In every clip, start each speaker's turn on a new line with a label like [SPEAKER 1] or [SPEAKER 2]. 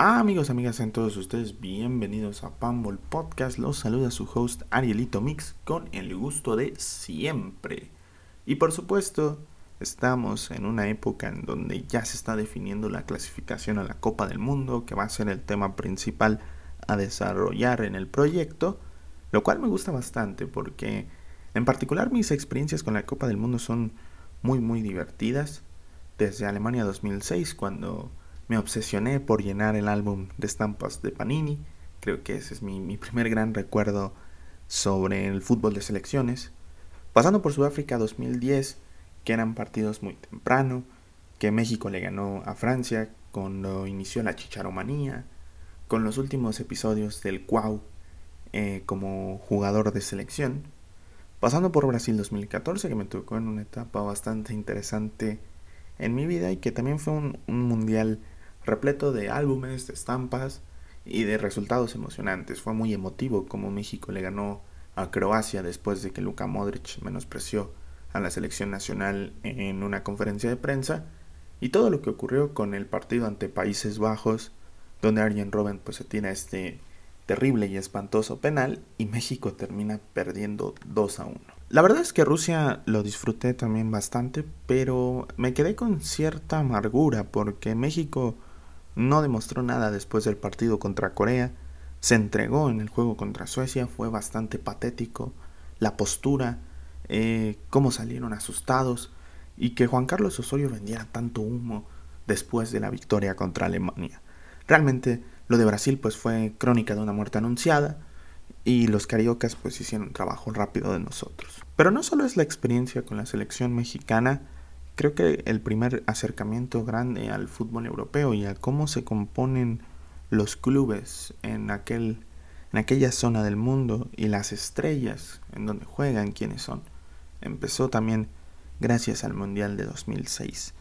[SPEAKER 1] Ah, amigos, amigas, en todos ustedes bienvenidos a Pambol Podcast. Los saluda su host Arielito Mix con el gusto de siempre. Y por supuesto, estamos en una época en donde ya se está definiendo la clasificación a la Copa del Mundo, que va a ser el tema principal a desarrollar en el proyecto, lo cual me gusta bastante porque en particular mis experiencias con la Copa del Mundo son muy muy divertidas. Desde Alemania 2006, cuando me obsesioné por llenar el álbum de estampas de Panini. Creo que ese es mi, primer gran recuerdo sobre el fútbol de selecciones. Pasando por Sudáfrica 2010, que eran partidos muy temprano, que México le ganó a Francia cuando inició la chicharomanía, con los últimos episodios del Cuau eh, como jugador de selección. Pasando por Brasil 2014, que me tocó en una etapa bastante interesante en mi vida y que también fue un mundial repleto de álbumes, de estampas y de resultados emocionantes. Fue muy emotivo como México le ganó a Croacia después de que Luka Modric menospreció a la selección nacional en una conferencia de prensa y todo lo que ocurrió con el partido ante Países Bajos donde Arjen Robben pues se tira este terrible y espantoso penal y México termina perdiendo 2 a 1. La verdad es que Rusia lo disfruté también bastante, pero me quedé con cierta amargura porque México no demostró nada después del partido contra Corea, se entregó en el juego contra Suecia, fue bastante patético, la postura, eh, cómo salieron asustados y que Juan Carlos Osorio vendiera tanto humo después de la victoria contra Alemania. Realmente lo de Brasil pues fue crónica de una muerte anunciada y los cariocas pues hicieron trabajo rápido de nosotros. Pero no solo es la experiencia con la selección mexicana, creo que el primer acercamiento grande al fútbol europeo y a cómo se componen los clubes en, aquel, en aquella zona del mundo y las estrellas en donde juegan, quiénes son, empezó también gracias al Mundial de 2006.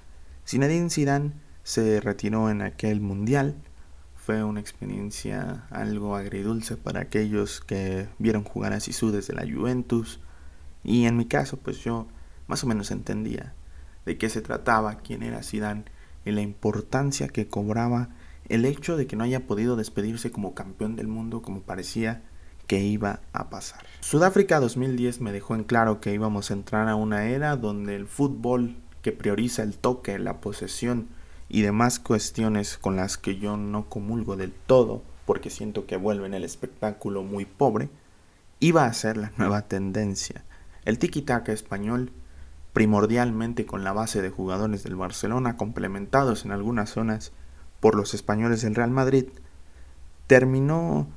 [SPEAKER 1] Zinedine Zidane se retiró en aquel Mundial. Fue una experiencia algo agridulce para aquellos que vieron jugar a Sisu desde la Juventus. Y en mi caso, pues yo más o menos entendía de qué se trataba, quién era Zidane y la importancia que cobraba el hecho de que no haya podido despedirse como campeón del mundo como parecía que iba a pasar. Sudáfrica 2010 me dejó en claro que íbamos a entrar a una era donde el fútbol que prioriza el toque, la posesión y demás cuestiones con las que yo no comulgo del todo, porque siento que vuelven el espectáculo muy pobre, iba a ser la nueva tendencia. El tiki-taka español primordialmente con la base de jugadores del Barcelona, complementados en algunas zonas por los españoles del Real Madrid, terminó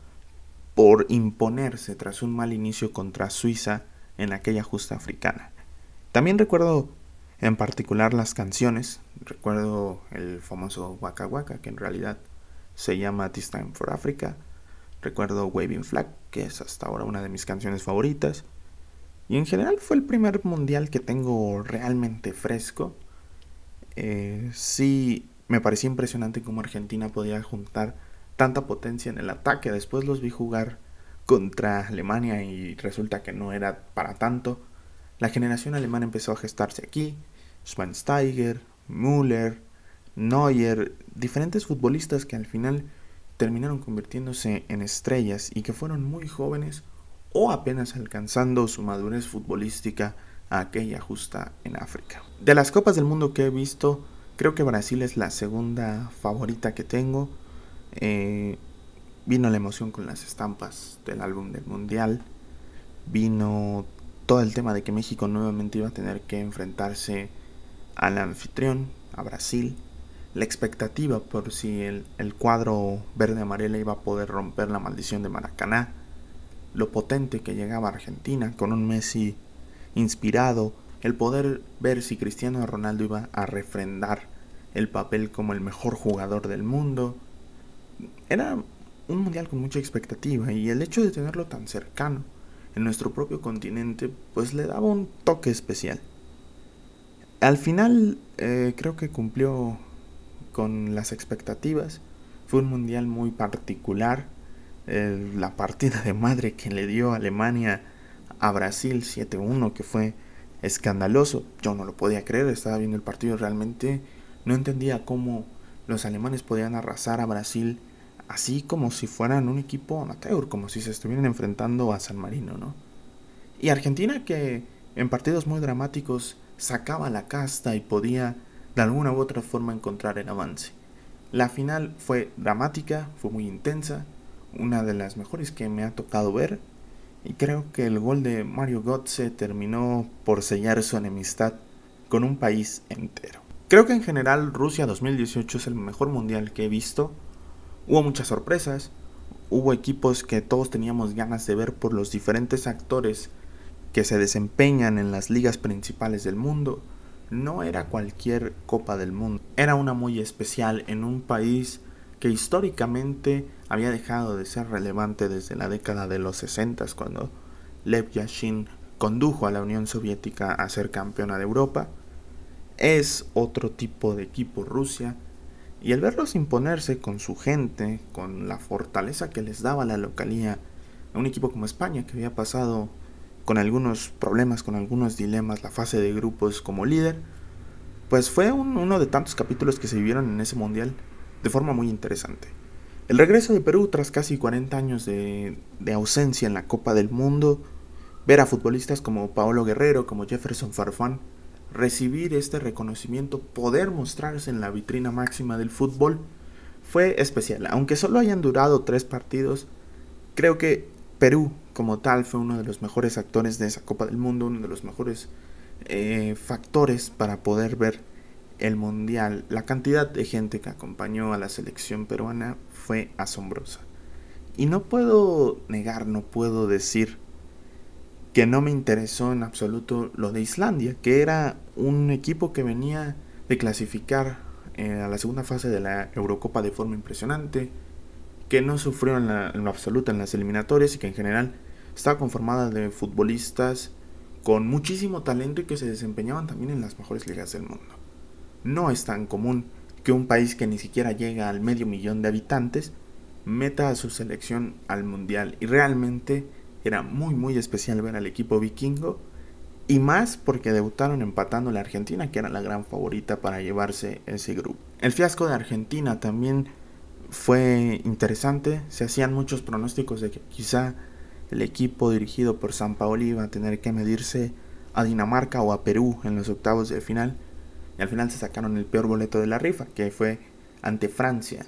[SPEAKER 1] por imponerse tras un mal inicio contra Suiza en aquella justa africana. También recuerdo en particular las canciones, recuerdo el famoso Waka Waka, que en realidad se llama This Time for Africa, recuerdo Waving Flag, que es hasta ahora una de mis canciones favoritas, y en general fue el primer mundial que tengo realmente fresco. Eh, sí, me parecía impresionante cómo Argentina podía juntar tanta potencia en el ataque. Después los vi jugar contra Alemania y resulta que no era para tanto. La generación alemana empezó a gestarse aquí. Schweinsteiger, Müller, Neuer, diferentes futbolistas que al final terminaron convirtiéndose en estrellas y que fueron muy jóvenes o apenas alcanzando su madurez futbolística a aquella justa en África. De las Copas del Mundo que he visto, creo que Brasil es la segunda favorita que tengo. Eh, vino la emoción con las estampas del álbum del Mundial. Vino todo el tema de que México nuevamente iba a tener que enfrentarse al anfitrión, a Brasil. La expectativa por si el, el cuadro verde-amarela iba a poder romper la maldición de Maracaná lo potente que llegaba Argentina con un Messi inspirado, el poder ver si Cristiano Ronaldo iba a refrendar el papel como el mejor jugador del mundo. Era un mundial con mucha expectativa y el hecho de tenerlo tan cercano en nuestro propio continente pues le daba un toque especial. Al final eh, creo que cumplió con las expectativas. Fue un mundial muy particular la partida de madre que le dio Alemania a Brasil 7-1, que fue escandaloso. Yo no lo podía creer, estaba viendo el partido realmente. No entendía cómo los alemanes podían arrasar a Brasil así como si fueran un equipo amateur, como si se estuvieran enfrentando a San Marino, ¿no? Y Argentina que en partidos muy dramáticos sacaba la casta y podía de alguna u otra forma encontrar el avance. La final fue dramática, fue muy intensa, una de las mejores que me ha tocado ver y creo que el gol de Mario Götze terminó por sellar su enemistad con un país entero. Creo que en general Rusia 2018 es el mejor mundial que he visto. Hubo muchas sorpresas, hubo equipos que todos teníamos ganas de ver por los diferentes actores que se desempeñan en las ligas principales del mundo. No era cualquier Copa del Mundo, era una muy especial en un país que históricamente había dejado de ser relevante desde la década de los 60 cuando Lev Yashin condujo a la Unión Soviética a ser campeona de Europa. Es otro tipo de equipo Rusia y el verlos imponerse con su gente, con la fortaleza que les daba la localía, a un equipo como España que había pasado con algunos problemas, con algunos dilemas, la fase de grupos como líder, pues fue uno de tantos capítulos que se vivieron en ese mundial de forma muy interesante. El regreso de Perú tras casi 40 años de, ausencia en la Copa del Mundo, ver a futbolistas como Paolo Guerrero, como Jefferson Farfán, recibir este reconocimiento, poder mostrarse en la vitrina máxima del fútbol, fue especial. Aunque solo hayan durado tres partidos, creo que Perú como tal fue uno de los mejores actores de esa Copa del Mundo, uno de los mejores eh, factores para poder ver el Mundial. La cantidad de gente que acompañó a la selección peruana fue asombrosa. Y no puedo negar, no puedo decir que no me interesó en absoluto lo de Islandia, que era un equipo que venía de clasificar eh, a la segunda fase de la Eurocopa de forma impresionante, que no sufrió en, en lo absoluto en las eliminatorias y que en general estaba conformada de futbolistas con muchísimo talento y que se desempeñaban también en las mejores ligas del mundo. No es tan común que un país que ni siquiera llega al medio millón de habitantes meta a su selección al mundial. Y realmente era muy muy especial ver al equipo vikingo. Y más porque debutaron empatando la Argentina que era la gran favorita para llevarse ese grupo. El fiasco de Argentina también fue interesante, se hacían muchos pronósticos de que quizá el equipo dirigido por San Paoli iba a tener que medirse a Dinamarca o a Perú en los octavos de final y al final se sacaron el peor boleto de la rifa, que fue ante Francia,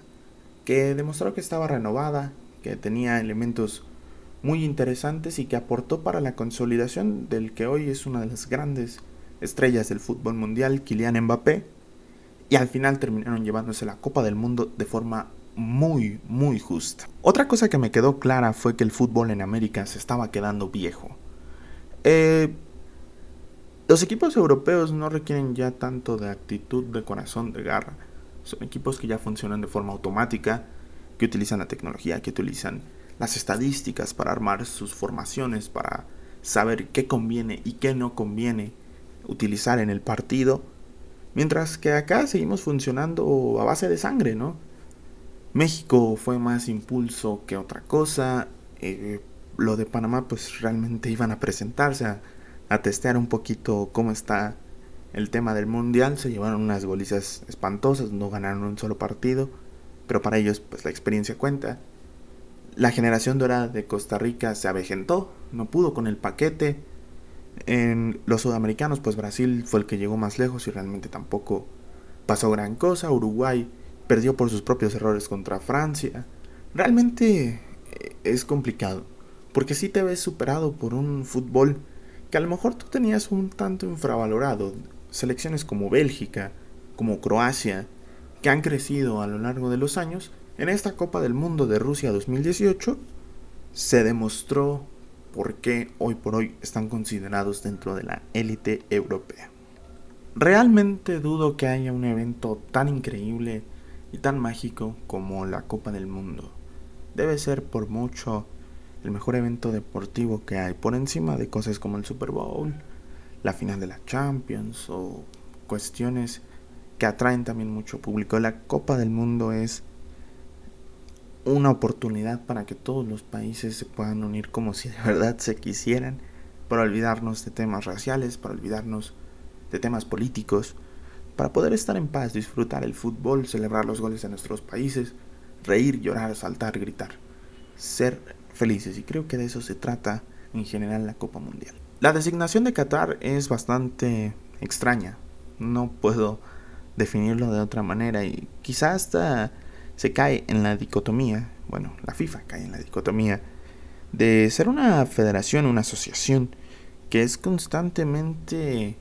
[SPEAKER 1] que demostró que estaba renovada, que tenía elementos muy interesantes y que aportó para la consolidación del que hoy es una de las grandes estrellas del fútbol mundial, Kylian Mbappé, y al final terminaron llevándose la Copa del Mundo de forma muy, muy justa. Otra cosa que me quedó clara fue que el fútbol en América se estaba quedando viejo. Eh, los equipos europeos no requieren ya tanto de actitud, de corazón, de garra. Son equipos que ya funcionan de forma automática, que utilizan la tecnología, que utilizan las estadísticas para armar sus formaciones, para saber qué conviene y qué no conviene utilizar en el partido. Mientras que acá seguimos funcionando a base de sangre, ¿no? México fue más impulso que otra cosa. Eh, lo de Panamá pues realmente iban a presentarse a, testear un poquito cómo está el tema del mundial. Se llevaron unas golizas espantosas, no ganaron un solo partido. Pero para ellos pues la experiencia cuenta. La generación dorada de Costa Rica se avejentó, no pudo con el paquete. En los sudamericanos pues Brasil fue el que llegó más lejos y realmente tampoco pasó gran cosa. Uruguay perdió por sus propios errores contra Francia. Realmente eh, es complicado, porque si te ves superado por un fútbol que a lo mejor tú tenías un tanto infravalorado. Selecciones como Bélgica, como Croacia, que han crecido a lo largo de los años, en esta Copa del Mundo de Rusia 2018 se demostró por qué hoy por hoy están considerados dentro de la élite europea. Realmente dudo que haya un evento tan increíble y tan mágico como la Copa del Mundo. Debe ser por mucho el mejor evento deportivo que hay, por encima de cosas como el Super Bowl, la final de la Champions o cuestiones que atraen también mucho público. La Copa del Mundo es una oportunidad para que todos los países se puedan unir como si de verdad se quisieran, para olvidarnos de temas raciales, para olvidarnos de temas políticos, para poder estar en paz, disfrutar el fútbol, celebrar los goles de nuestros países, reír, llorar, saltar, gritar, ser felices. Y creo que de eso se trata en general la Copa Mundial. La designación de Qatar es bastante extraña. No puedo definirlo de otra manera y quizás hasta se cae en la dicotomía, bueno, la FIFA cae en la dicotomía de ser una federación, una asociación que es constantemente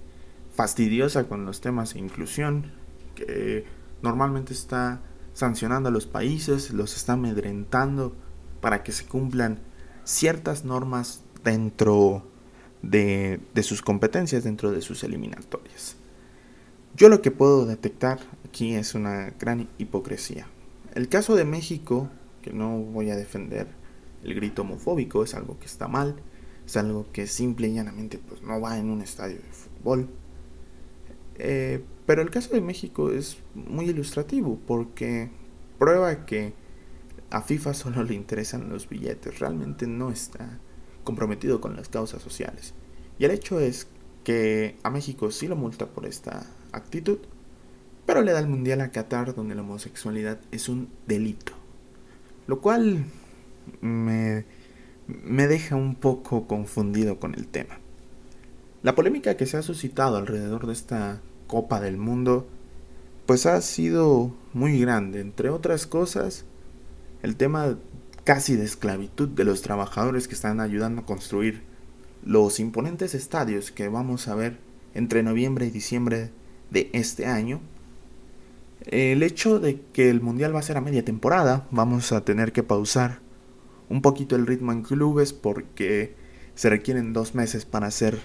[SPEAKER 1] fastidiosa con los temas de inclusión, que normalmente está sancionando a los países, los está amedrentando para que se cumplan ciertas normas dentro de, sus competencias, dentro de sus eliminatorias. Yo lo que puedo detectar aquí es una gran hipocresía. El caso de México, que no voy a defender el grito homofóbico, es algo que está mal, es algo que simple y llanamente pues, no va en un estadio de fútbol. Eh, pero el caso de México es muy ilustrativo porque prueba que a FIFA solo le interesan los billetes, realmente no está comprometido con las causas sociales. Y el hecho es que a México sí lo multa por esta actitud, pero le da el mundial a Qatar donde la homosexualidad es un delito. Lo cual me, me deja un poco confundido con el tema. La polémica que se ha suscitado alrededor de esta Copa del Mundo pues ha sido muy grande, entre otras cosas, el tema casi de esclavitud de los trabajadores que están ayudando a construir los imponentes estadios que vamos a ver entre noviembre y diciembre de este año. El hecho de que el Mundial va a ser a media temporada, vamos a tener que pausar un poquito el ritmo en clubes porque se requieren dos meses para hacer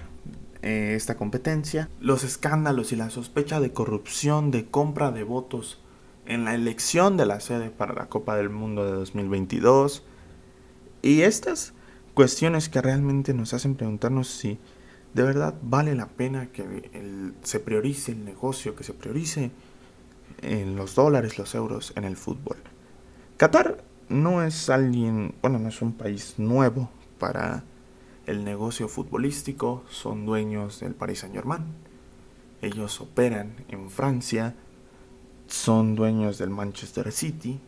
[SPEAKER 1] eh, esta competencia. Los escándalos y la sospecha de corrupción, de compra de votos en la elección de la sede para la Copa del Mundo de 2022. Y estas cuestiones que realmente nos hacen preguntarnos si de verdad vale la pena que se priorice el negocio, que se priorice en los dólares, los euros en el fútbol. Qatar no es alguien, bueno, no es un país nuevo para el negocio futbolístico, son dueños del Paris Saint-Germain. Ellos operan en Francia, son dueños del Manchester City.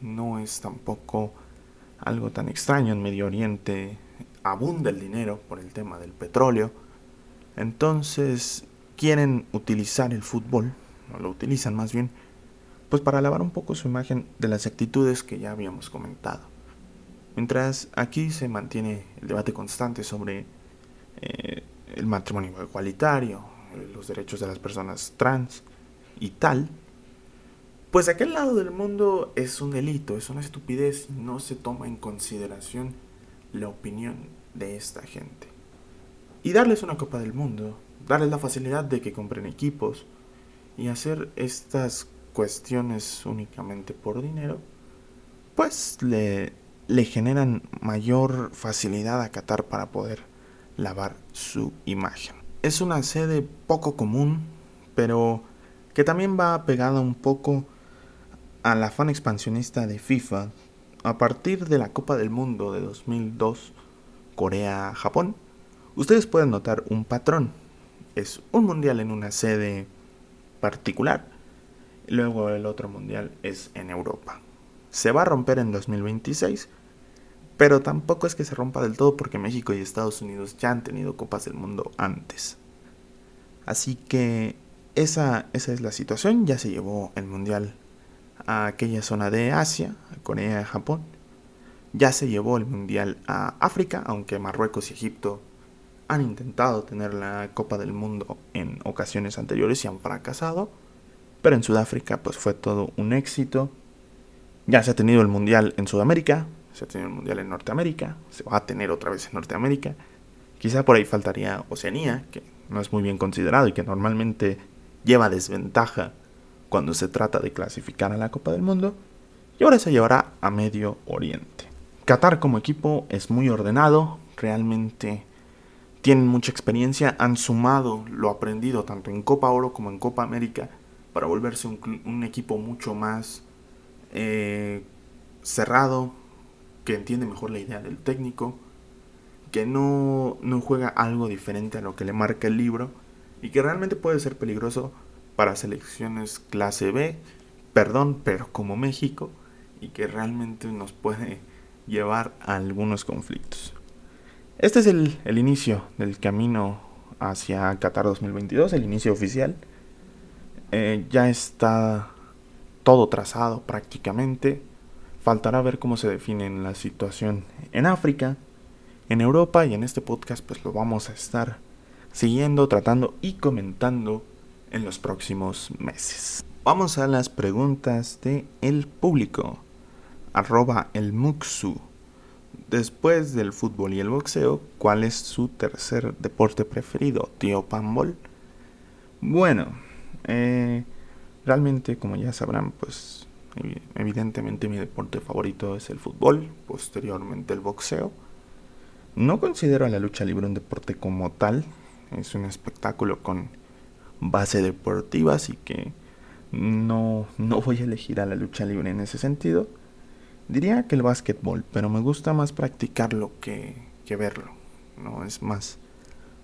[SPEAKER 1] No es tampoco algo tan extraño en Medio Oriente. Abunda el dinero por el tema del petróleo. Entonces quieren utilizar el fútbol, o lo utilizan más bien, pues para lavar un poco su imagen de las actitudes que ya habíamos comentado. Mientras aquí se mantiene el debate constante sobre eh, el matrimonio igualitario, los derechos de las personas trans y tal, pues aquel lado del mundo es un delito, es una estupidez y no se toma en consideración la opinión de esta gente. Y darles una Copa del Mundo, darles la facilidad de que compren equipos y hacer estas cuestiones únicamente por dinero, pues le, le generan mayor facilidad a Qatar para poder lavar su imagen. Es una sede poco común, pero que también va pegada un poco al afán expansionista de FIFA a partir de la Copa del Mundo de 2002, Corea-Japón. Ustedes pueden notar un patrón. Es un mundial en una sede particular, luego el otro mundial es en Europa. Se va a romper en 2026, pero tampoco es que se rompa del todo porque México y Estados Unidos ya han tenido Copas del Mundo antes. Así que esa, esa es la situación, ya se llevó el mundial a aquella zona de Asia, Corea, Japón. Ya se llevó el Mundial a África, aunque Marruecos y Egipto han intentado tener la Copa del Mundo en ocasiones anteriores y han fracasado. Pero en Sudáfrica pues fue todo un éxito. Ya se ha tenido el Mundial en Sudamérica, se ha tenido el Mundial en Norteamérica, se va a tener otra vez en Norteamérica. Quizá por ahí faltaría Oceanía, que no es muy bien considerado y que normalmente lleva desventaja cuando se trata de clasificar a la Copa del Mundo, y ahora se llevará a Medio Oriente. Qatar como equipo es muy ordenado, realmente tienen mucha experiencia, han sumado lo aprendido tanto en Copa Oro como en Copa América para volverse un, equipo mucho más eh, cerrado, que entiende mejor la idea del técnico, que no, no juega algo diferente a lo que le marca el libro y que realmente puede ser peligroso para selecciones clase B, perdón, pero como México, y que realmente nos puede llevar a algunos conflictos. Este es el, el inicio del camino hacia Qatar 2022, el inicio oficial. Eh, ya está todo trazado prácticamente. Faltará ver cómo se define la situación en África, en Europa y en este podcast pues lo vamos a estar siguiendo, tratando y comentando en los próximos meses. Vamos a las preguntas de el público. Arroba el Muxu. Después del fútbol y el boxeo, ¿cuál es su tercer deporte preferido, tío Pambol? Bueno, eh, realmente, como ya sabrán, pues evidentemente mi deporte favorito es el fútbol, posteriormente el boxeo. No considero a la lucha libre un deporte como tal, es un espectáculo con base deportiva, así que no, no voy a elegir a la lucha libre en ese sentido. Diría que el básquetbol, pero me gusta más practicarlo que, que verlo. No es más,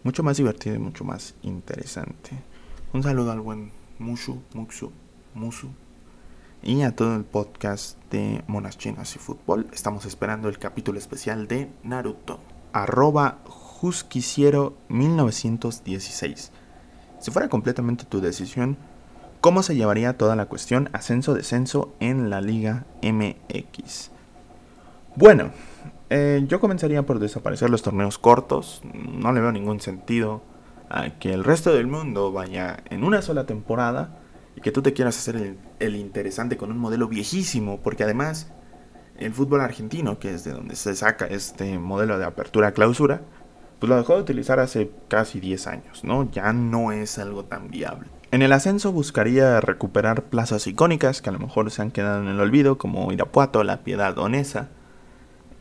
[SPEAKER 1] mucho más divertido y mucho más interesante. Un saludo al buen Mushu, Muxu, Musu. Y a todo el podcast de Monas Chinas y Fútbol. Estamos esperando el capítulo especial de Naruto. Arroba Jusquisiero 1916. Si fuera completamente tu decisión, ¿cómo se llevaría toda la cuestión ascenso-descenso en la Liga MX? Bueno, eh, yo comenzaría por desaparecer los torneos cortos. No le veo ningún sentido a que el resto del mundo vaya en una sola temporada y que tú te quieras hacer el, interesante con un modelo viejísimo, porque además el fútbol argentino, que es de donde se saca este modelo de apertura-clausura, pues lo dejó de utilizar hace casi 10 años, ¿no? Ya no es algo tan viable. En el ascenso buscaría recuperar plazas icónicas que a lo mejor se han quedado en el olvido, como Irapuato, La Piedad Onesa,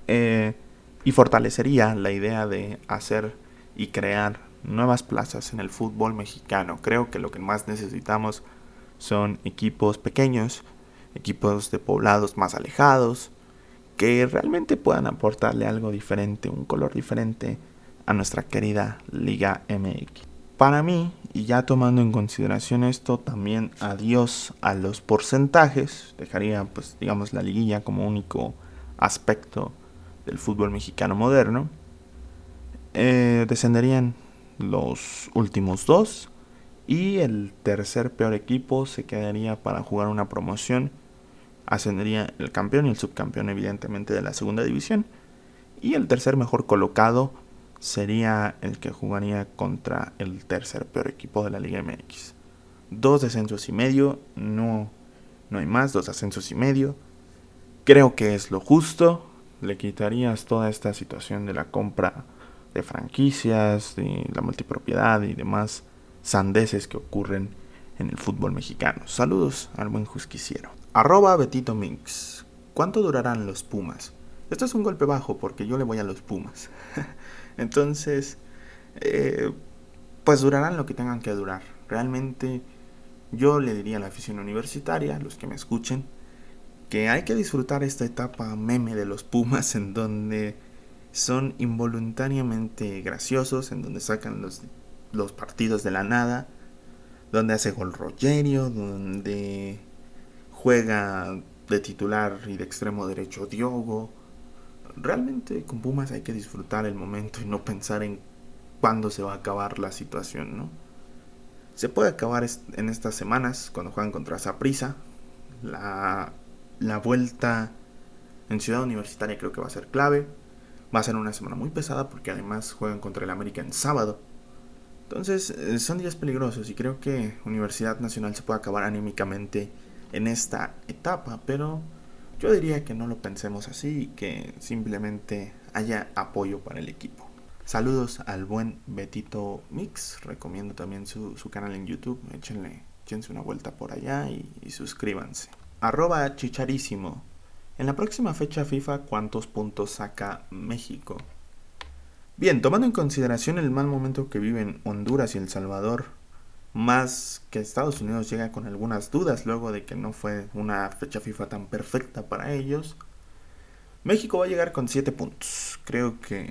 [SPEAKER 1] eh, y fortalecería la idea de hacer y crear nuevas plazas en el fútbol mexicano. Creo que lo que más necesitamos son equipos pequeños, equipos de poblados más alejados, que realmente puedan aportarle algo diferente, un color diferente a nuestra querida Liga MX. Para mí, y ya tomando en consideración esto, también adiós a los porcentajes, dejaría pues digamos la liguilla como único aspecto del fútbol mexicano moderno, eh, descenderían los últimos dos y el tercer peor equipo se quedaría para jugar una promoción. Ascendería el campeón y el subcampeón evidentemente de la segunda división. Y el tercer mejor colocado sería el que jugaría contra el tercer peor equipo de la Liga MX. Dos descensos y medio, no, no hay más, dos ascensos y medio. Creo que es lo justo. Le quitarías toda esta situación de la compra de franquicias, de la multipropiedad y demás sandeces que ocurren en el fútbol mexicano. Saludos al buen justiciero. Arroba Betito Minx. ¿Cuánto durarán los Pumas? Esto es un golpe bajo porque yo le voy a los Pumas. Entonces, eh, pues durarán lo que tengan que durar. Realmente yo le diría a la afición universitaria, los que me escuchen, que hay que disfrutar esta etapa meme de los Pumas en donde son involuntariamente graciosos, en donde sacan los, los partidos de la nada, donde hace gol Rogerio, donde juega de titular y de extremo derecho Diogo. Realmente con Pumas hay que disfrutar el momento y no pensar en cuándo se va a acabar la situación, ¿no? Se puede acabar en estas semanas cuando juegan contra Saprissa. La, la vuelta en Ciudad Universitaria creo que va a ser clave. Va a ser una semana muy pesada porque además juegan contra el América en sábado. Entonces eh, son días peligrosos y creo que Universidad Nacional se puede acabar anímicamente en esta etapa, pero yo diría que no lo pensemos así y que simplemente haya apoyo para el equipo. Saludos al buen Betito Mix, recomiendo también su, canal en YouTube, échenle, échense una vuelta por allá y, y suscríbanse. Arroba chicharísimo, en la próxima fecha FIFA, ¿cuántos puntos saca México? Bien, tomando en consideración el mal momento que viven Honduras y El Salvador, más que Estados Unidos llega con algunas dudas luego de que no fue una fecha FIFA tan perfecta para ellos, México va a llegar con 7 puntos. Creo que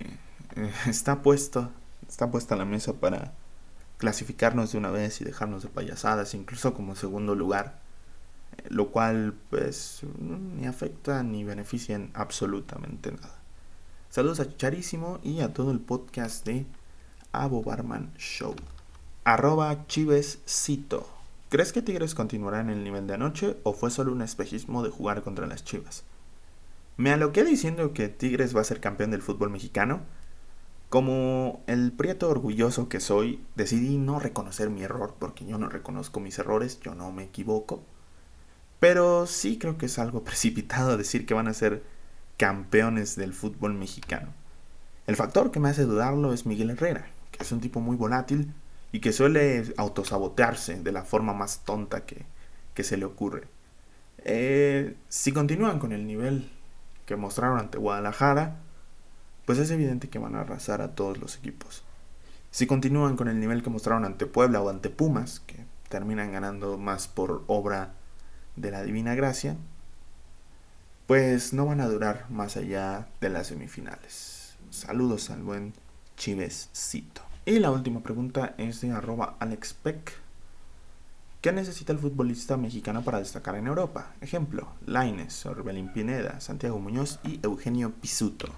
[SPEAKER 1] eh, está puesto, está puesta la mesa para clasificarnos de una vez y dejarnos de payasadas, incluso como segundo lugar lo cual pues ni afecta ni beneficia en absolutamente nada. Saludos a Charísimo y a todo el podcast de Abo Barman Show. Arroba Chivescito. ¿Crees que Tigres continuará en el nivel de anoche o fue solo un espejismo de jugar contra las Chivas? Me aloqué diciendo que Tigres va a ser campeón del fútbol mexicano. Como el prieto orgulloso que soy, decidí no reconocer mi error porque yo no reconozco mis errores, yo no me equivoco. Pero sí creo que es algo precipitado decir que van a ser campeones del fútbol mexicano. El factor que me hace dudarlo es Miguel Herrera, que es un tipo muy volátil y que suele autosabotearse de la forma más tonta que, se le ocurre. Eh, si continúan con el nivel que mostraron ante Guadalajara, pues es evidente que van a arrasar a todos los equipos. Si continúan con el nivel que mostraron ante Puebla o ante Pumas, que terminan ganando más por obra de la Divina Gracia, pues no van a durar más allá de las semifinales. Saludos al buen Chivescito. Y la última pregunta es de arroba AlexPeck. ¿Qué necesita el futbolista mexicano para destacar en Europa? Ejemplo, Laines, Orbelín Pineda, Santiago Muñoz y Eugenio Pisuto.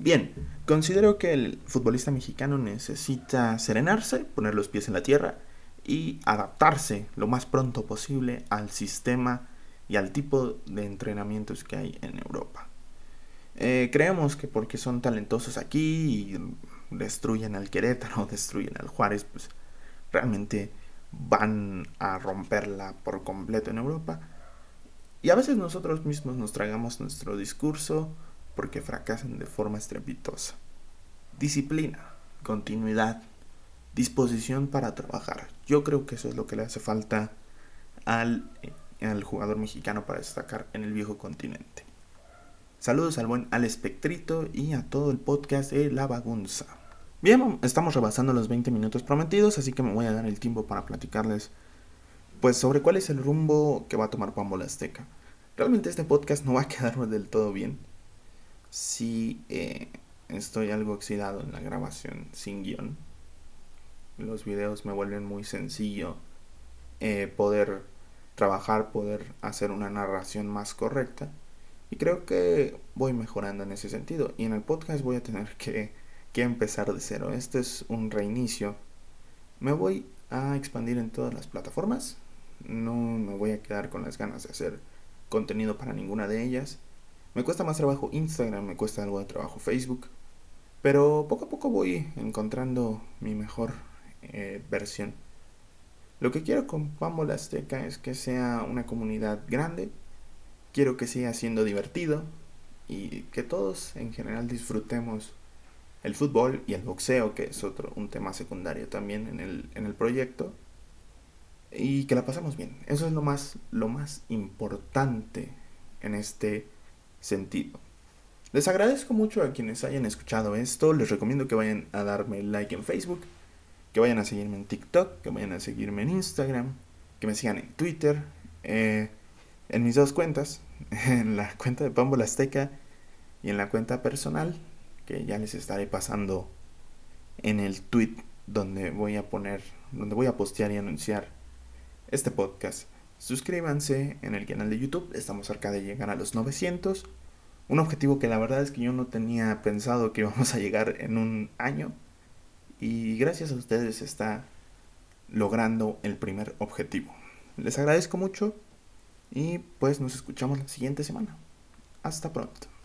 [SPEAKER 1] Bien, considero que el futbolista mexicano necesita serenarse, poner los pies en la tierra y adaptarse lo más pronto posible al sistema y al tipo de entrenamientos que hay en Europa. Eh, creemos que porque son talentosos aquí y destruyen al Querétaro, destruyen al Juárez, pues realmente van a romperla por completo en Europa. Y a veces nosotros mismos nos tragamos nuestro discurso porque fracasan de forma estrepitosa. Disciplina, continuidad, disposición para trabajar. Yo creo que eso es lo que le hace falta al, al jugador mexicano para destacar en el viejo continente. Saludos al buen Al Espectrito y a todo el podcast de La Bagunza. Bien, estamos rebasando los 20 minutos prometidos, así que me voy a dar el tiempo para platicarles pues sobre cuál es el rumbo que va a tomar Pambola Azteca. Realmente este podcast no va a quedarme del todo bien. Si eh, estoy algo oxidado en la grabación sin guion. Los videos me vuelven muy sencillo eh, poder trabajar, poder hacer una narración más correcta. Y creo que voy mejorando en ese sentido. Y en el podcast voy a tener que que empezar de cero. Este es un reinicio. Me voy a expandir en todas las plataformas. No me voy a quedar con las ganas de hacer contenido para ninguna de ellas. Me cuesta más trabajo Instagram, me cuesta algo de trabajo Facebook. Pero poco a poco voy encontrando mi mejor eh, versión. Lo que quiero con Pambola Azteca es que sea una comunidad grande. Quiero que siga siendo divertido y que todos en general disfrutemos el fútbol y el boxeo, que es otro, un tema secundario también en el, en el proyecto. Y que la pasamos bien. Eso es lo más, lo más importante en este sentido. Les agradezco mucho a quienes hayan escuchado esto. Les recomiendo que vayan a darme like en Facebook, que vayan a seguirme en TikTok, que vayan a seguirme en Instagram, que me sigan en Twitter, eh, en mis dos cuentas, en la cuenta de Pambo Azteca y en la cuenta personal que ya les estaré pasando en el tweet donde voy a poner, donde voy a postear y anunciar este podcast. Suscríbanse en el canal de YouTube, estamos cerca de llegar a los 900. Un objetivo que la verdad es que yo no tenía pensado que íbamos a llegar en un año. Y gracias a ustedes está logrando el primer objetivo. Les agradezco mucho y pues nos escuchamos la siguiente semana. Hasta pronto.